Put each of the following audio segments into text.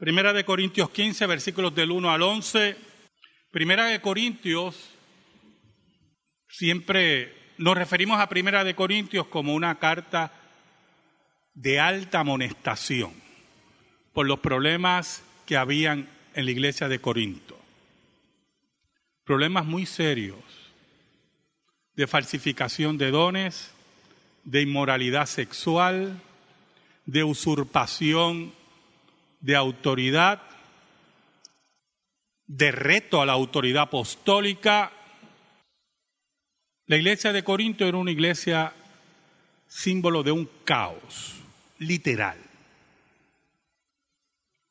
Primera de Corintios 15, versículos del 1 al 11. Primera de Corintios, siempre nos referimos a Primera de Corintios como una carta de alta amonestación por los problemas que habían en la iglesia de Corinto. Problemas muy serios de falsificación de dones, de inmoralidad sexual, de usurpación de autoridad, de reto a la autoridad apostólica. La iglesia de Corinto era una iglesia símbolo de un caos literal.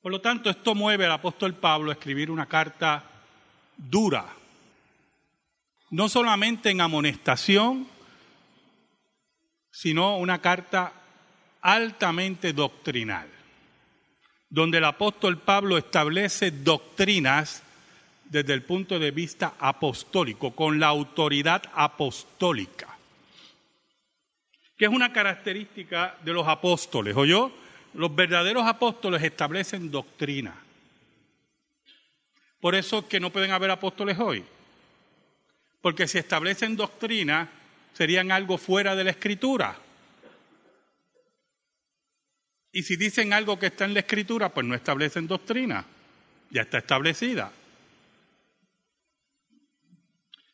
Por lo tanto, esto mueve al apóstol Pablo a escribir una carta dura, no solamente en amonestación, sino una carta altamente doctrinal, donde el apóstol Pablo establece doctrinas desde el punto de vista apostólico, con la autoridad apostólica, que es una característica de los apóstoles, yo Los verdaderos apóstoles establecen doctrina. Por eso es que no pueden haber apóstoles hoy. Porque si establecen doctrina, serían algo fuera de la escritura. Y si dicen algo que está en la escritura, pues no establecen doctrina. Ya está establecida.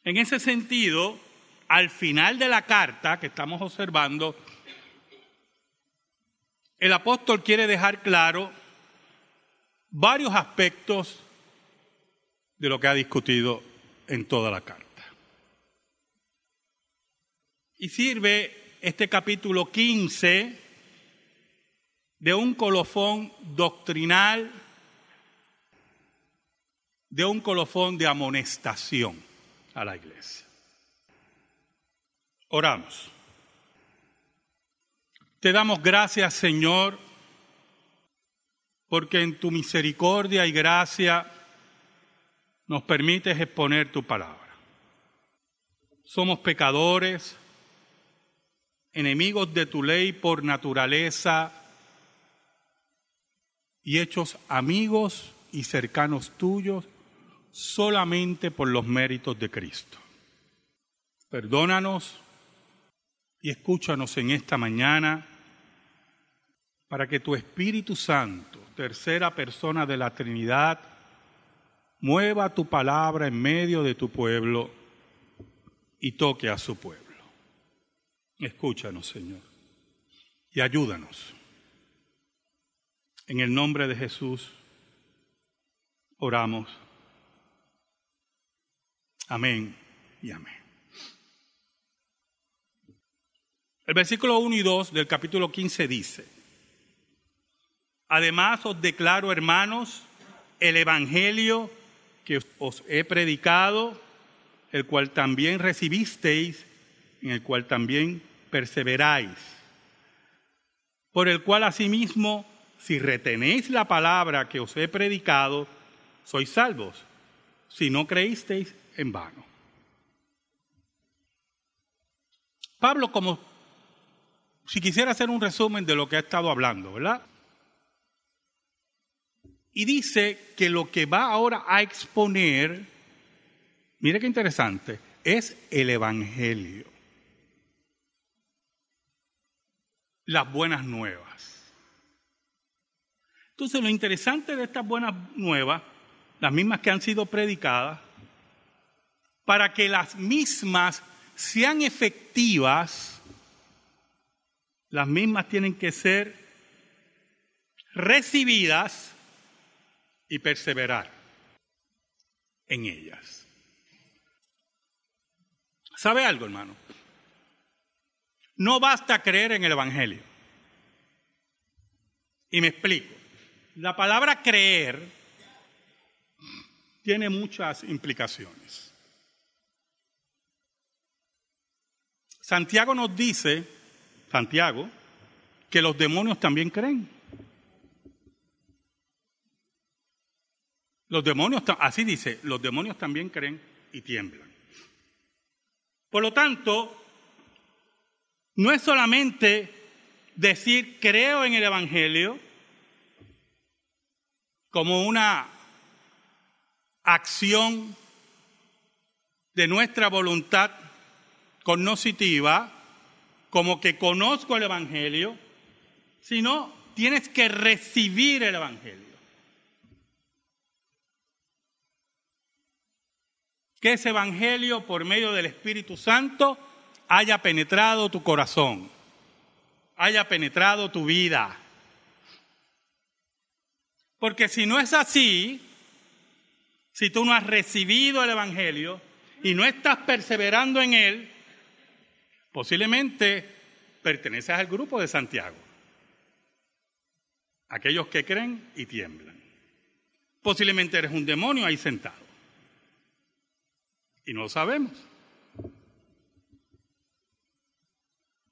En ese sentido, al final de la carta que estamos observando, el apóstol quiere dejar claro varios aspectos de lo que ha discutido en toda la carta. Y sirve este capítulo 15 de un colofón doctrinal, de un colofón de amonestación a la iglesia. Oramos. Te damos gracias, Señor, porque en tu misericordia y gracia nos permites exponer tu palabra. Somos pecadores, enemigos de tu ley por naturaleza y hechos amigos y cercanos tuyos solamente por los méritos de Cristo. Perdónanos y escúchanos en esta mañana para que tu Espíritu Santo, tercera persona de la Trinidad, mueva tu palabra en medio de tu pueblo y toque a su pueblo. Escúchanos, Señor, y ayúdanos. En el nombre de Jesús oramos. Amén y amén. El versículo 1 y 2 del capítulo 15 dice, Además os declaro, hermanos, el Evangelio que os he predicado, el cual también recibisteis, en el cual también perseveráis, por el cual asimismo, si retenéis la palabra que os he predicado, sois salvos, si no creísteis en vano. Pablo, como si quisiera hacer un resumen de lo que ha estado hablando, ¿verdad? Y dice que lo que va ahora a exponer, mire qué interesante, es el Evangelio. las buenas nuevas. Entonces lo interesante de estas buenas nuevas, las mismas que han sido predicadas, para que las mismas sean efectivas, las mismas tienen que ser recibidas y perseverar en ellas. ¿Sabe algo, hermano? No basta creer en el Evangelio. Y me explico. La palabra creer tiene muchas implicaciones. Santiago nos dice, Santiago, que los demonios también creen. Los demonios, así dice, los demonios también creen y tiemblan. Por lo tanto, no es solamente decir creo en el Evangelio, como una acción de nuestra voluntad cognoscitiva, como que conozco el Evangelio, sino tienes que recibir el Evangelio. Que ese Evangelio, por medio del Espíritu Santo, haya penetrado tu corazón, haya penetrado tu vida. Porque si no es así, si tú no has recibido el Evangelio y no estás perseverando en él, posiblemente perteneces al grupo de Santiago. Aquellos que creen y tiemblan. Posiblemente eres un demonio ahí sentado. Y no lo sabemos.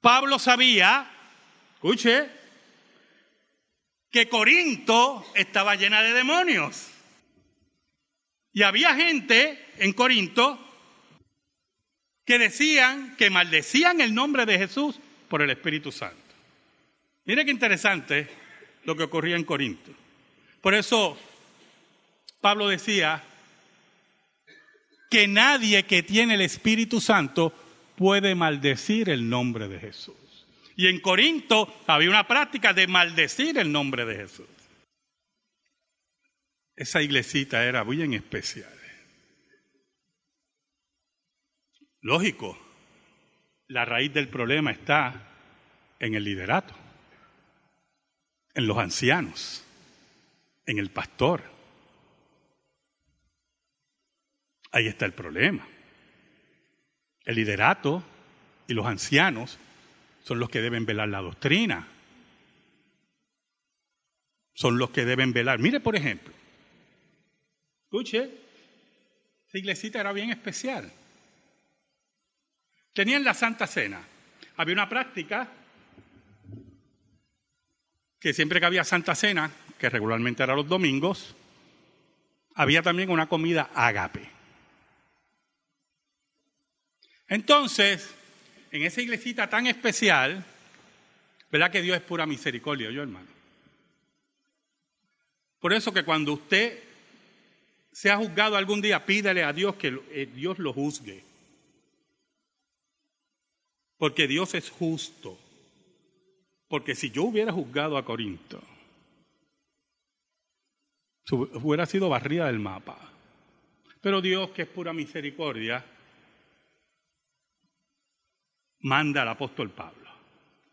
Pablo sabía, escuche, que Corinto estaba llena de demonios. Y había gente en Corinto que decían, que maldecían el nombre de Jesús por el Espíritu Santo. Mire qué interesante lo que ocurría en Corinto. Por eso Pablo decía que nadie que tiene el Espíritu Santo puede maldecir el nombre de Jesús. Y en Corinto había una práctica de maldecir el nombre de Jesús. Esa iglesita era muy en especial. Lógico, la raíz del problema está en el liderato, en los ancianos, en el pastor. Ahí está el problema. El liderato y los ancianos son los que deben velar la doctrina. Son los que deben velar. Mire, por ejemplo, escuche, esa iglesita era bien especial. Tenían la Santa Cena. Había una práctica que siempre que había Santa Cena, que regularmente era los domingos, había también una comida ágape. Entonces, en esa iglesita tan especial, ¿verdad que Dios es pura misericordia, yo hermano? Por eso que cuando usted sea juzgado algún día, pídele a Dios que eh, Dios lo juzgue. Porque Dios es justo. Porque si yo hubiera juzgado a Corinto, hubiera sido barrida del mapa. Pero Dios, que es pura misericordia, manda al apóstol Pablo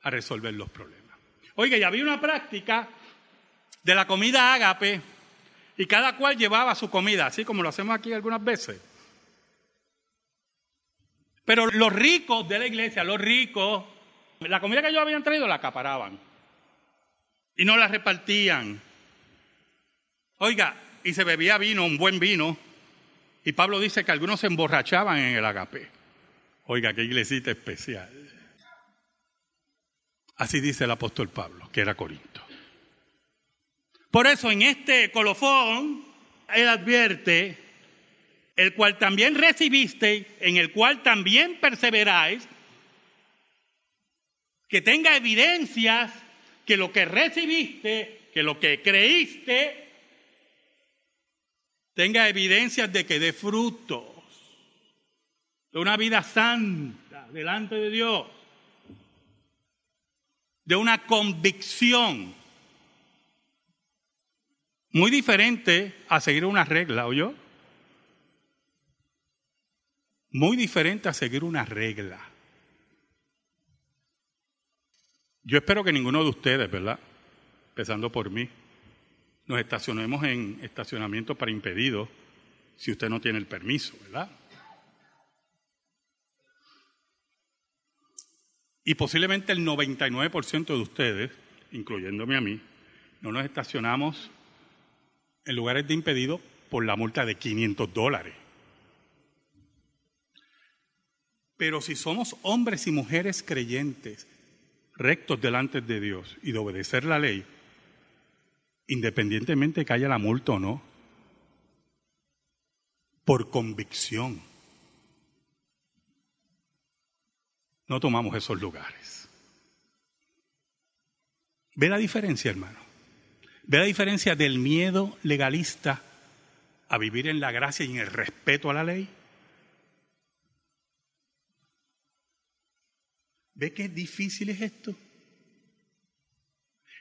a resolver los problemas. Oiga, y había una práctica de la comida ágape y cada cual llevaba su comida, así como lo hacemos aquí algunas veces. Pero los ricos de la iglesia, los ricos, la comida que ellos habían traído la acaparaban y no la repartían. Oiga, y se bebía vino, un buen vino, y Pablo dice que algunos se emborrachaban en el agape. Oiga, qué iglesita especial. Así dice el apóstol Pablo, que era Corinto. Por eso en este colofón, él advierte el cual también recibisteis, en el cual también perseveráis, que tenga evidencias que lo que recibiste, que lo que creíste, tenga evidencias de que dé frutos, de una vida santa delante de Dios, de una convicción muy diferente a seguir una regla, ¿o yo? Muy diferente a seguir una regla. Yo espero que ninguno de ustedes, ¿verdad? Empezando por mí, nos estacionemos en estacionamiento para impedidos si usted no tiene el permiso, ¿verdad? Y posiblemente el 99% de ustedes, incluyéndome a mí, no nos estacionamos en lugares de impedido por la multa de 500 dólares. Pero si somos hombres y mujeres creyentes, rectos delante de Dios y de obedecer la ley, independientemente que haya la multa o no, por convicción, no tomamos esos lugares. ¿Ve la diferencia, hermano? ¿Ve la diferencia del miedo legalista a vivir en la gracia y en el respeto a la ley? ¿Ve qué difícil es esto?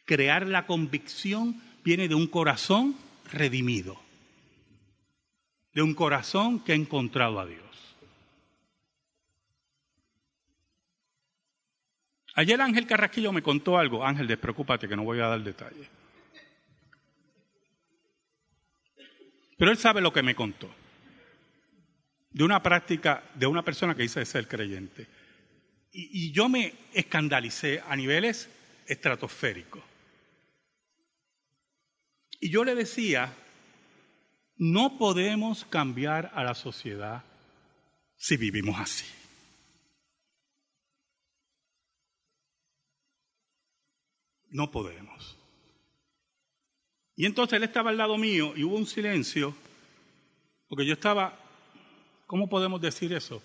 Crear la convicción viene de un corazón redimido, de un corazón que ha encontrado a Dios. Ayer Ángel Carrasquillo me contó algo. Ángel, despreocúpate que no voy a dar detalles. Pero él sabe lo que me contó. De una práctica de una persona que dice ser creyente. Y, y yo me escandalicé a niveles estratosféricos. Y yo le decía, no podemos cambiar a la sociedad si vivimos así. No podemos. Y entonces él estaba al lado mío y hubo un silencio, porque yo estaba, ¿cómo podemos decir eso?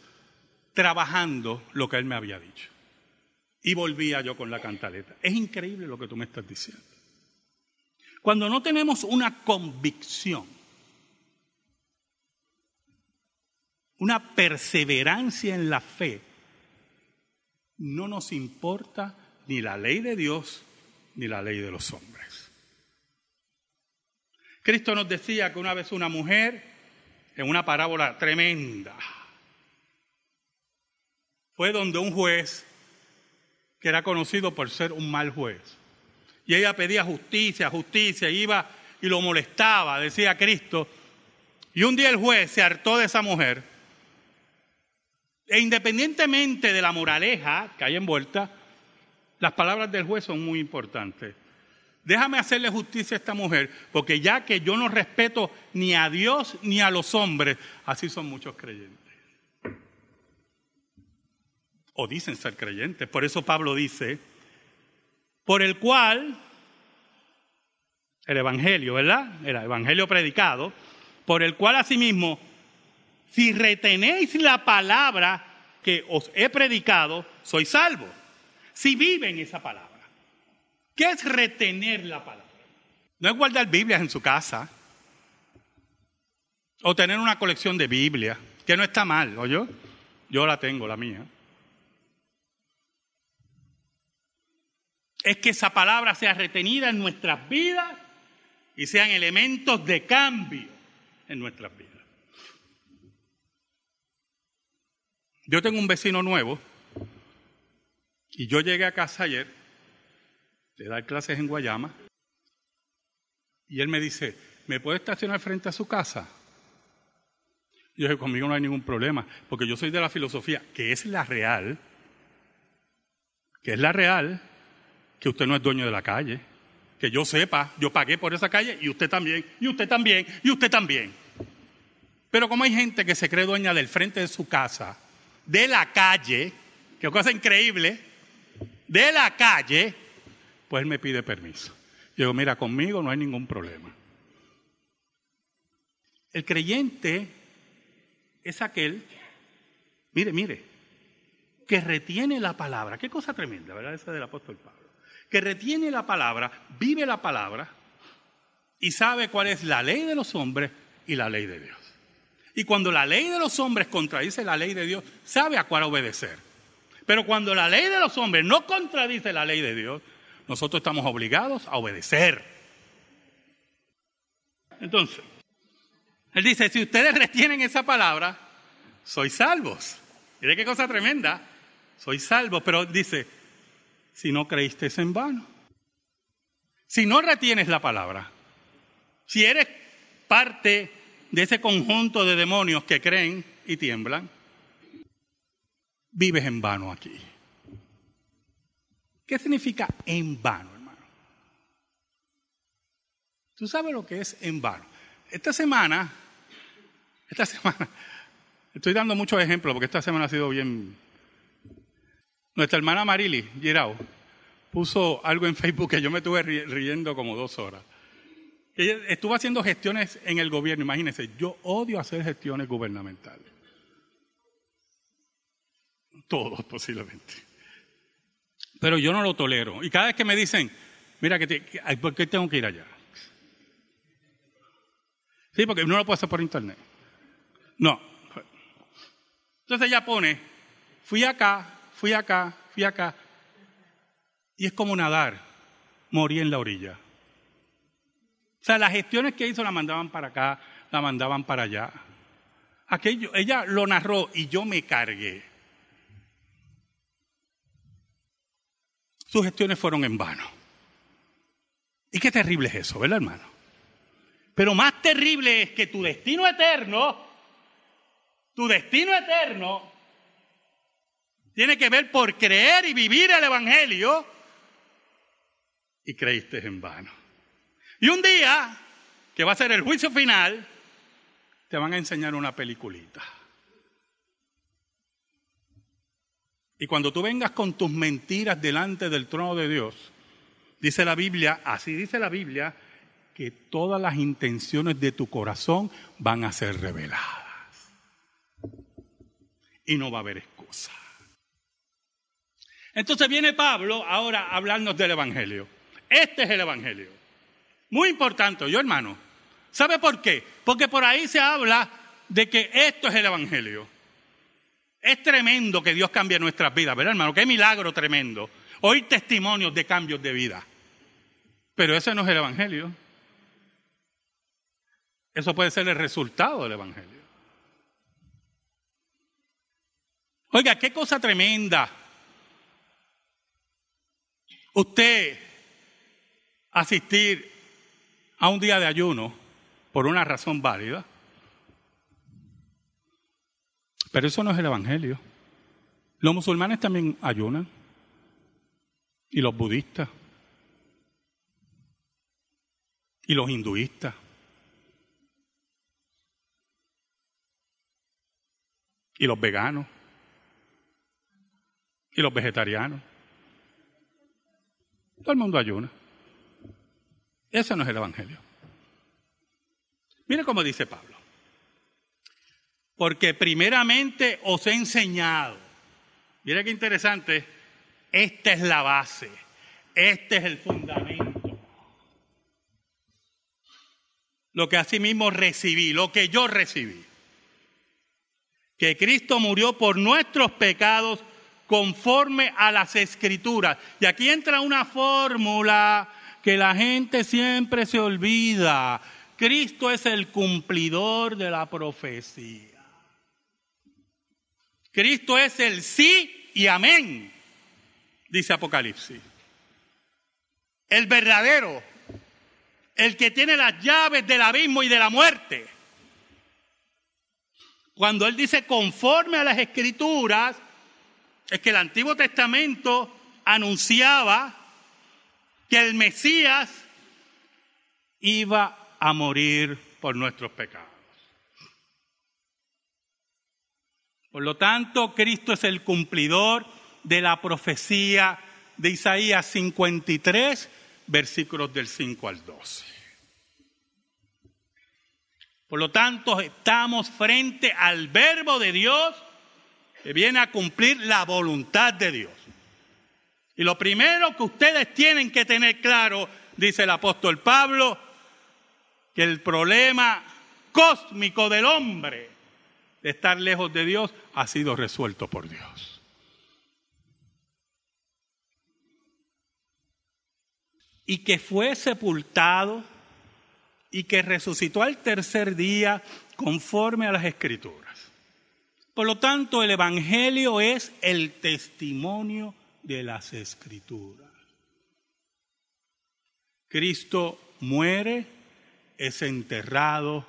Trabajando lo que él me había dicho. Y volvía yo con la cantaleta. Es increíble lo que tú me estás diciendo. Cuando no tenemos una convicción, una perseverancia en la fe, no nos importa ni la ley de Dios ni la ley de los hombres. Cristo nos decía que una vez una mujer, en una parábola tremenda, fue donde un juez que era conocido por ser un mal juez. Y ella pedía justicia, justicia, iba y lo molestaba, decía Cristo. Y un día el juez se hartó de esa mujer. E independientemente de la moraleja que hay envuelta, las palabras del juez son muy importantes. Déjame hacerle justicia a esta mujer, porque ya que yo no respeto ni a Dios ni a los hombres, así son muchos creyentes. O dicen ser creyentes. Por eso Pablo dice, por el cual el Evangelio, ¿verdad? El Evangelio predicado, por el cual asimismo, si retenéis la palabra que os he predicado, sois salvos si viven esa palabra. ¿Qué es retener la palabra? No es guardar Biblias en su casa o tener una colección de Biblias, que no está mal, ¿o yo? Yo la tengo, la mía. Es que esa palabra sea retenida en nuestras vidas y sean elementos de cambio en nuestras vidas. Yo tengo un vecino nuevo y yo llegué a casa ayer de dar clases en Guayama y él me dice, ¿me puede estacionar frente a su casa? yo dije, conmigo no hay ningún problema, porque yo soy de la filosofía, que es la real, que es la real, que usted no es dueño de la calle, que yo sepa, yo pagué por esa calle y usted también, y usted también, y usted también. Pero como hay gente que se cree dueña del frente de su casa, de la calle, que cosa increíble, de la calle, pues él me pide permiso. Yo digo, mira, conmigo no hay ningún problema. El creyente es aquel, mire, mire, que retiene la palabra. Qué cosa tremenda, ¿verdad? Esa del apóstol Pablo. Que retiene la palabra, vive la palabra y sabe cuál es la ley de los hombres y la ley de Dios. Y cuando la ley de los hombres contradice la ley de Dios, sabe a cuál obedecer. Pero cuando la ley de los hombres no contradice la ley de Dios, nosotros estamos obligados a obedecer. Entonces, él dice, si ustedes retienen esa palabra, sois salvos. Mire qué cosa tremenda. Sois salvos, pero dice, si no creíste en vano. Si no retienes la palabra, si eres parte de ese conjunto de demonios que creen y tiemblan, vives en vano aquí. ¿Qué significa en vano, hermano? ¿Tú sabes lo que es en vano? Esta semana, esta semana, estoy dando muchos ejemplos porque esta semana ha sido bien... Nuestra hermana Marily Girao puso algo en Facebook que yo me estuve riendo como dos horas. Ella estuvo haciendo gestiones en el gobierno, imagínense, yo odio hacer gestiones gubernamentales. Todos posiblemente. Pero yo no lo tolero. Y cada vez que me dicen, mira, que ¿por qué tengo que ir allá? Sí, porque uno lo puede hacer por internet. No. Entonces ella pone, fui acá, fui acá, fui acá. Y es como nadar, morí en la orilla. O sea, las gestiones que hizo la mandaban para acá, la mandaban para allá. Aquello, ella lo narró y yo me cargué. Sus gestiones fueron en vano. Y qué terrible es eso, ¿verdad, hermano? Pero más terrible es que tu destino eterno, tu destino eterno, tiene que ver por creer y vivir el Evangelio y creíste en vano. Y un día, que va a ser el juicio final, te van a enseñar una peliculita. Y cuando tú vengas con tus mentiras delante del trono de Dios, dice la Biblia, así dice la Biblia, que todas las intenciones de tu corazón van a ser reveladas. Y no va a haber excusa. Entonces viene Pablo ahora a hablarnos del Evangelio. Este es el Evangelio. Muy importante, yo hermano. ¿Sabe por qué? Porque por ahí se habla de que esto es el Evangelio. Es tremendo que Dios cambie nuestras vidas, ¿verdad, hermano? Qué milagro tremendo. Oír testimonios de cambios de vida. Pero ese no es el Evangelio. Eso puede ser el resultado del Evangelio. Oiga, qué cosa tremenda. Usted asistir a un día de ayuno por una razón válida pero eso no es el Evangelio. Los musulmanes también ayunan. Y los budistas. Y los hinduistas. Y los veganos. Y los vegetarianos. Todo el mundo ayuna. Eso no es el Evangelio. Mire cómo dice Pablo. Porque primeramente os he enseñado. Mira qué interesante. Esta es la base. Este es el fundamento. Lo que asimismo recibí, lo que yo recibí. Que Cristo murió por nuestros pecados conforme a las escrituras. Y aquí entra una fórmula que la gente siempre se olvida. Cristo es el cumplidor de la profecía. Cristo es el sí y amén, dice Apocalipsis. El verdadero, el que tiene las llaves del abismo y de la muerte. Cuando él dice conforme a las escrituras, es que el Antiguo Testamento anunciaba que el Mesías iba a morir por nuestros pecados. Por lo tanto, Cristo es el cumplidor de la profecía de Isaías 53, versículos del 5 al 12. Por lo tanto, estamos frente al verbo de Dios que viene a cumplir la voluntad de Dios. Y lo primero que ustedes tienen que tener claro, dice el apóstol Pablo, que el problema cósmico del hombre de estar lejos de Dios ha sido resuelto por Dios. Y que fue sepultado y que resucitó al tercer día conforme a las escrituras. Por lo tanto, el Evangelio es el testimonio de las escrituras. Cristo muere, es enterrado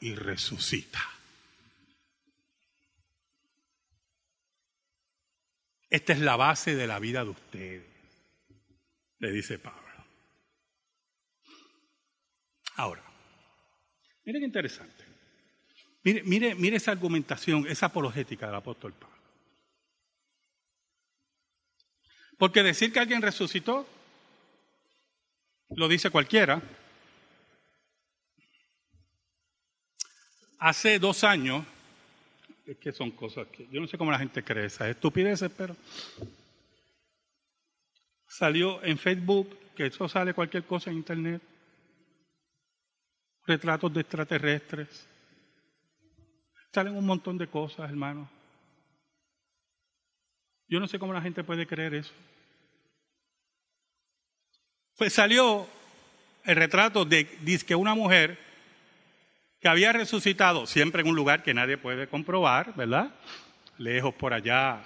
y resucita. Esta es la base de la vida de ustedes, le dice Pablo. Ahora, mire qué interesante. Mire, mire, mire esa argumentación, esa apologética del apóstol Pablo. Porque decir que alguien resucitó, lo dice cualquiera. Hace dos años es que son cosas que yo no sé cómo la gente cree esas estupideces, pero salió en Facebook, que eso sale cualquier cosa en internet. retratos de extraterrestres. Salen un montón de cosas, hermano. Yo no sé cómo la gente puede creer eso. Pues salió el retrato de que una mujer que había resucitado, siempre en un lugar que nadie puede comprobar, ¿verdad? Lejos por allá,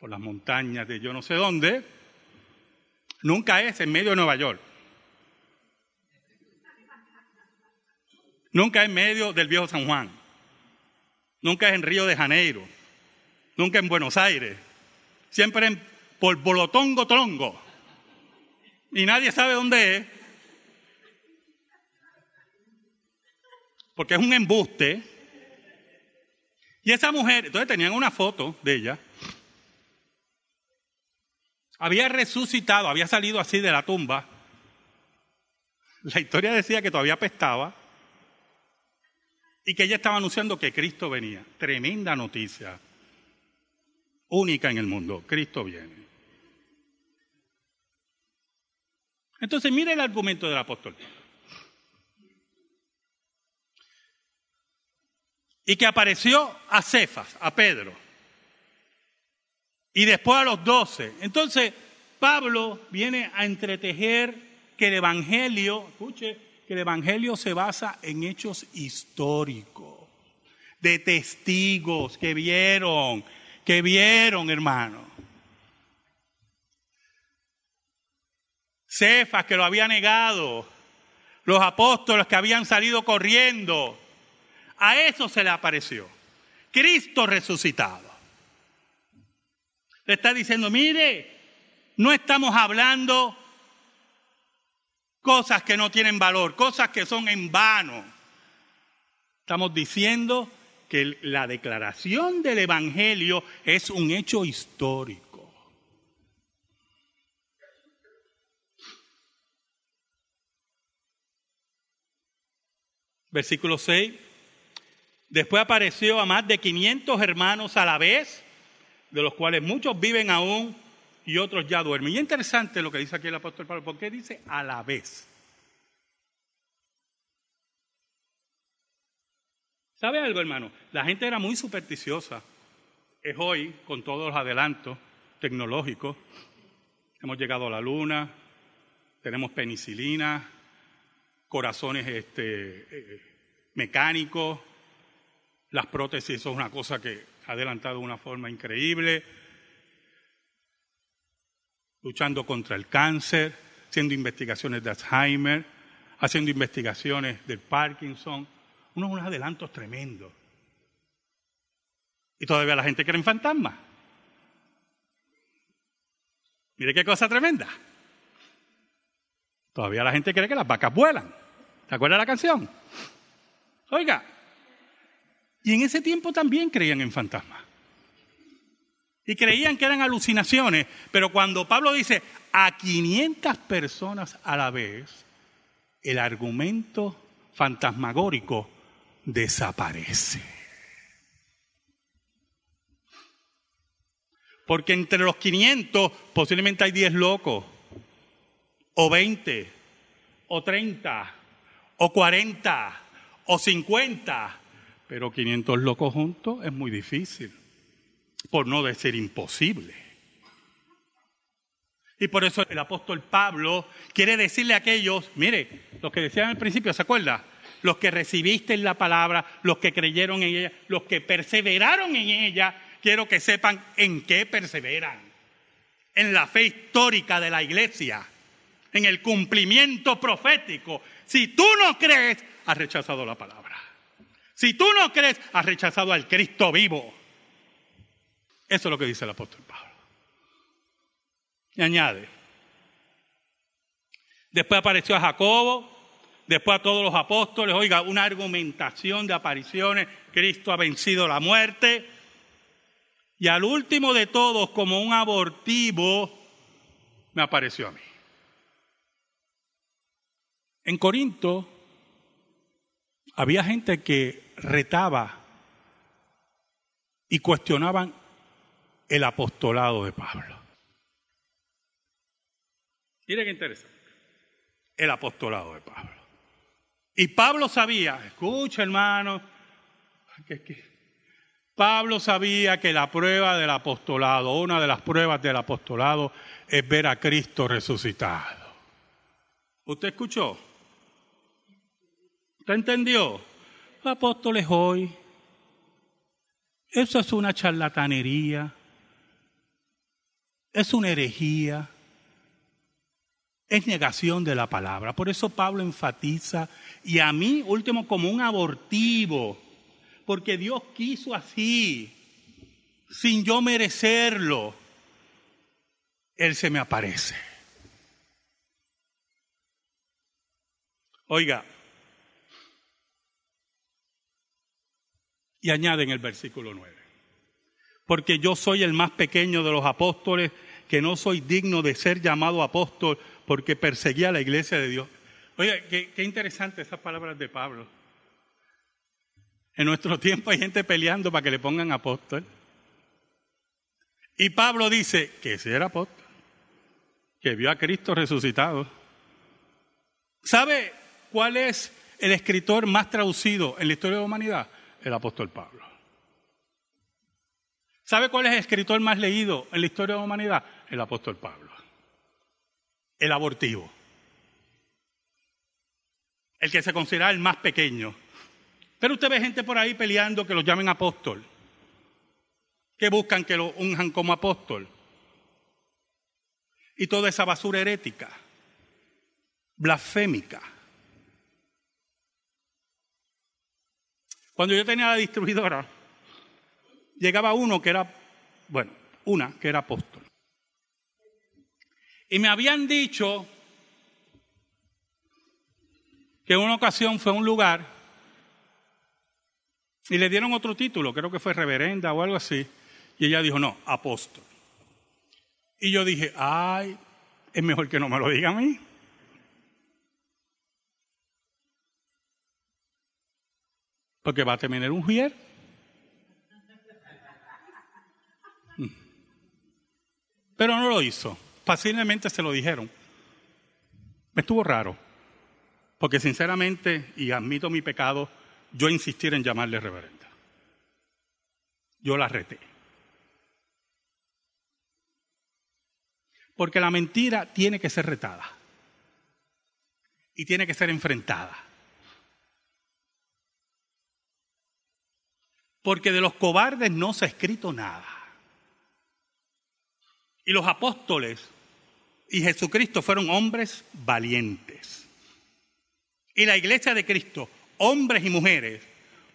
por las montañas de yo no sé dónde. Nunca es en medio de Nueva York. Nunca en medio del viejo San Juan. Nunca es en Río de Janeiro. Nunca en Buenos Aires. Siempre en, por Bolotongo Trongo. Y nadie sabe dónde es. Porque es un embuste. Y esa mujer, entonces tenían una foto de ella. Había resucitado, había salido así de la tumba. La historia decía que todavía apestaba y que ella estaba anunciando que Cristo venía. Tremenda noticia, única en el mundo, Cristo viene. Entonces, mire el argumento del apóstol. Y que apareció a Cefas, a Pedro, y después a los doce. Entonces, Pablo viene a entretejer que el Evangelio, escuche, que el Evangelio se basa en hechos históricos, de testigos que vieron, que vieron, hermano. Cefas que lo había negado, los apóstoles que habían salido corriendo, a eso se le apareció. Cristo resucitado. Le está diciendo, mire, no estamos hablando cosas que no tienen valor, cosas que son en vano. Estamos diciendo que la declaración del Evangelio es un hecho histórico. Versículo 6. Después apareció a más de 500 hermanos a la vez, de los cuales muchos viven aún y otros ya duermen. Y es interesante lo que dice aquí el apóstol Pablo, porque dice a la vez. ¿Sabe algo, hermano? La gente era muy supersticiosa. Es hoy, con todos los adelantos tecnológicos, hemos llegado a la luna, tenemos penicilina, corazones este, eh, mecánicos, las prótesis son una cosa que ha adelantado de una forma increíble luchando contra el cáncer, haciendo investigaciones de Alzheimer, haciendo investigaciones del Parkinson, unos, adelantos tremendos. Y todavía la gente cree en fantasmas. Mire qué cosa tremenda. Todavía la gente cree que las vacas vuelan. ¿Se acuerda la canción? Oiga, y en ese tiempo también creían en fantasmas y creían que eran alucinaciones, pero cuando Pablo dice a 500 personas a la vez, el argumento fantasmagórico desaparece. Porque entre los 500 posiblemente hay 10 locos, o 20, o 30, o 40, o 50, pero 500 locos juntos es muy difícil por no decir imposible. Y por eso el apóstol Pablo quiere decirle a aquellos, mire, los que decían al principio, ¿se acuerda? Los que recibiste la palabra, los que creyeron en ella, los que perseveraron en ella, quiero que sepan en qué perseveran. En la fe histórica de la iglesia, en el cumplimiento profético. Si tú no crees, has rechazado la palabra. Si tú no crees, has rechazado al Cristo vivo. Eso es lo que dice el apóstol Pablo. Y añade, después apareció a Jacobo, después a todos los apóstoles, oiga, una argumentación de apariciones, Cristo ha vencido la muerte, y al último de todos, como un abortivo, me apareció a mí. En Corinto había gente que retaba y cuestionaban el apostolado de Pablo. Mire qué interesante. El apostolado de Pablo. Y Pablo sabía, escucha hermano, Pablo sabía que la prueba del apostolado, una de las pruebas del apostolado, es ver a Cristo resucitado. ¿Usted escuchó? ¿Usted entendió? Apóstoles hoy, eso es una charlatanería, es una herejía, es negación de la palabra. Por eso Pablo enfatiza, y a mí, último, como un abortivo, porque Dios quiso así, sin yo merecerlo, Él se me aparece. Oiga, y añade en el versículo 9, porque yo soy el más pequeño de los apóstoles, que no soy digno de ser llamado apóstol porque perseguía a la iglesia de Dios. Oye, qué, interesante esas palabras de Pablo. En nuestro tiempo hay gente peleando para que le pongan apóstol. Y Pablo dice que si era apóstol, que vio a Cristo resucitado. ¿Sabe cuál es el escritor más traducido en la historia de la humanidad? El apóstol Pablo. ¿Sabe cuál es el escritor más leído en la historia de la humanidad? El apóstol Pablo. El abortivo. El que se considera el más pequeño. Pero usted ve gente por ahí peleando que lo llamen apóstol. Que buscan que lo unjan como apóstol. Y toda esa basura herética, blasfémica. Cuando yo tenía la distribuidora, llegaba uno que era, bueno, una que era apóstol. Y me habían dicho que en una ocasión fue a un lugar y le dieron otro título, creo que fue reverenda o algo así, y ella dijo, no, apóstol. Y yo dije, ay, es mejor que no me lo diga a mí. Porque va a tener un juier. Pero no lo hizo. Fácilmente se lo dijeron. Me estuvo raro. Porque sinceramente, y admito mi pecado, yo insistir en llamarle reverenda. Yo la reté. Porque la mentira tiene que ser retada. Y tiene que ser enfrentada. Porque de los cobardes no se ha escrito nada. Y los apóstoles y Jesucristo fueron hombres valientes. Y la iglesia de Cristo, hombres y mujeres,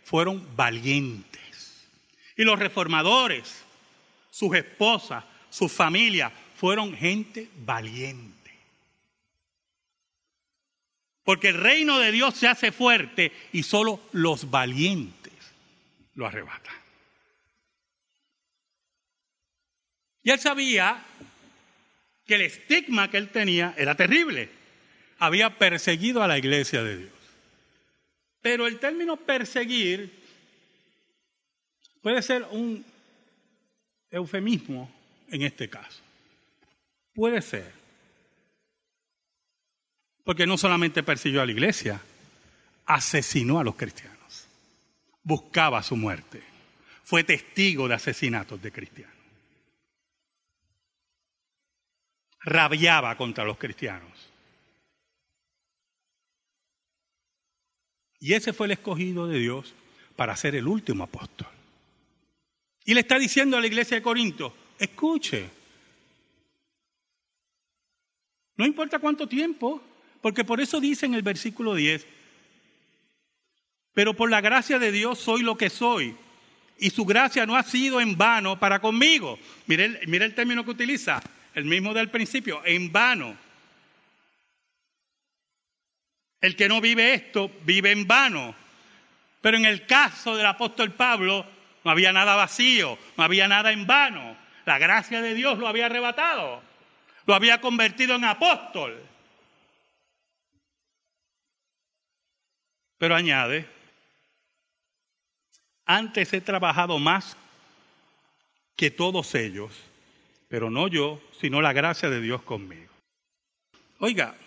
fueron valientes. Y los reformadores, sus esposas, sus familias, fueron gente valiente. Porque el reino de Dios se hace fuerte y solo los valientes lo arrebatan. Y él sabía que el estigma que él tenía era terrible. Había perseguido a la iglesia de Dios. Pero el término perseguir puede ser un eufemismo en este caso. Puede ser. Porque no solamente persiguió a la iglesia, asesinó a los cristianos. Buscaba su muerte. Fue testigo de asesinatos de cristianos. rabiaba contra los cristianos. Y ese fue el escogido de Dios para ser el último apóstol. Y le está diciendo a la iglesia de Corinto, escuche, no importa cuánto tiempo, porque por eso dice en el versículo 10, pero por la gracia de Dios soy lo que soy, y su gracia no ha sido en vano para conmigo. Mire mire el término que utiliza, el mismo del principio, en vano. El que no vive esto, vive en vano. Pero en el caso del apóstol Pablo, no había nada vacío, no había nada en vano. La gracia de Dios lo había arrebatado, lo había convertido en apóstol. Pero añade, antes he trabajado más que todos ellos pero no yo, sino la gracia de Dios conmigo. Oiga,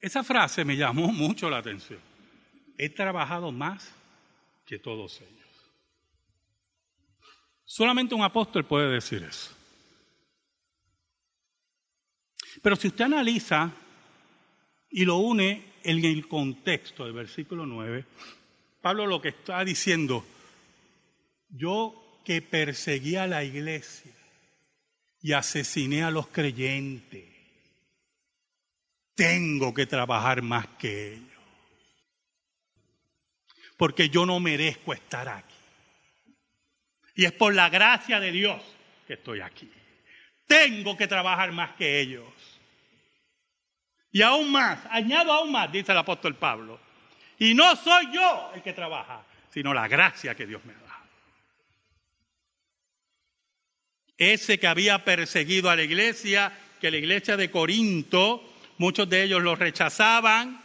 Esa frase me llamó mucho la atención. He trabajado más que todos ellos. Solamente un apóstol puede decir eso. Pero si usted analiza y lo une en el contexto del versículo 9, Pablo lo que está diciendo, yo que perseguía a la iglesia y asesiné a los creyentes, tengo que trabajar más que ellos. Porque yo no merezco estar aquí. Y es por la gracia de Dios que estoy aquí. Tengo que trabajar más que ellos. Y aún más, añado aún más, dice el apóstol Pablo. Y no soy yo el que trabaja, sino la gracia que Dios me da. Ese que había perseguido a la iglesia, que la iglesia de Corinto muchos de ellos lo rechazaban.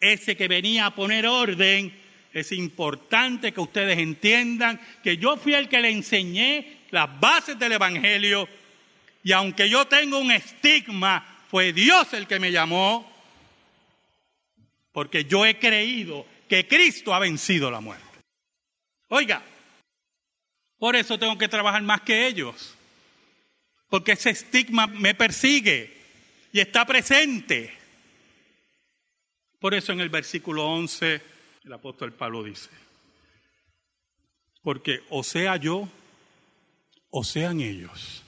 Ese que venía a poner orden, es importante que ustedes entiendan que yo fui el que le enseñé las bases del Evangelio y aunque yo tengo un estigma, fue Dios el que me llamó porque yo he creído que Cristo ha vencido la muerte. Oiga, por eso tengo que trabajar más que ellos, porque ese estigma me persigue y está presente. Por eso en el versículo 11 el apóstol Pablo dice, porque o sea yo o sean ellos.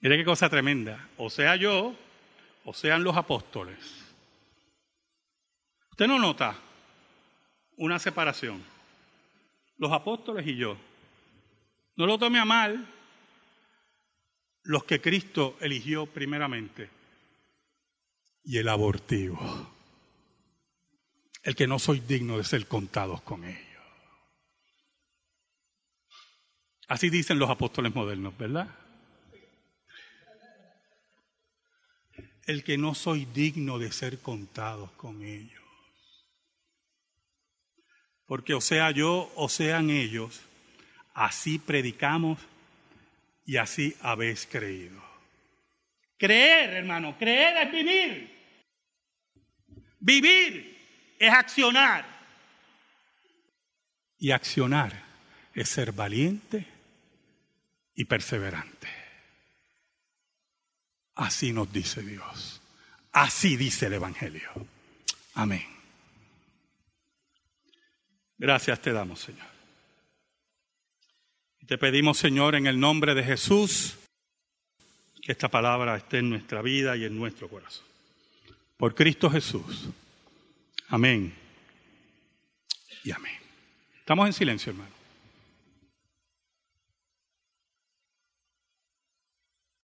Mire qué cosa tremenda, o sea yo o sean los apóstoles. Usted no nota una separación, los apóstoles y yo. No lo tome a mal los que Cristo eligió primeramente y el abortivo. El que no soy digno de ser contados con ellos. Así dicen los apóstoles modernos, ¿verdad? El que no soy digno de ser contados con ellos. Porque o sea yo o sean ellos, así predicamos y así habéis creído. Creer, hermano, creer es vivir. Vivir es accionar. Y accionar es ser valiente y perseverante. Así nos dice Dios. Así dice el Evangelio. Amén. Gracias te damos, Señor. Te pedimos, Señor, en el nombre de Jesús, que esta palabra esté en nuestra vida y en nuestro corazón. Por Cristo Jesús. Amén. Y amén. Estamos en silencio, hermano.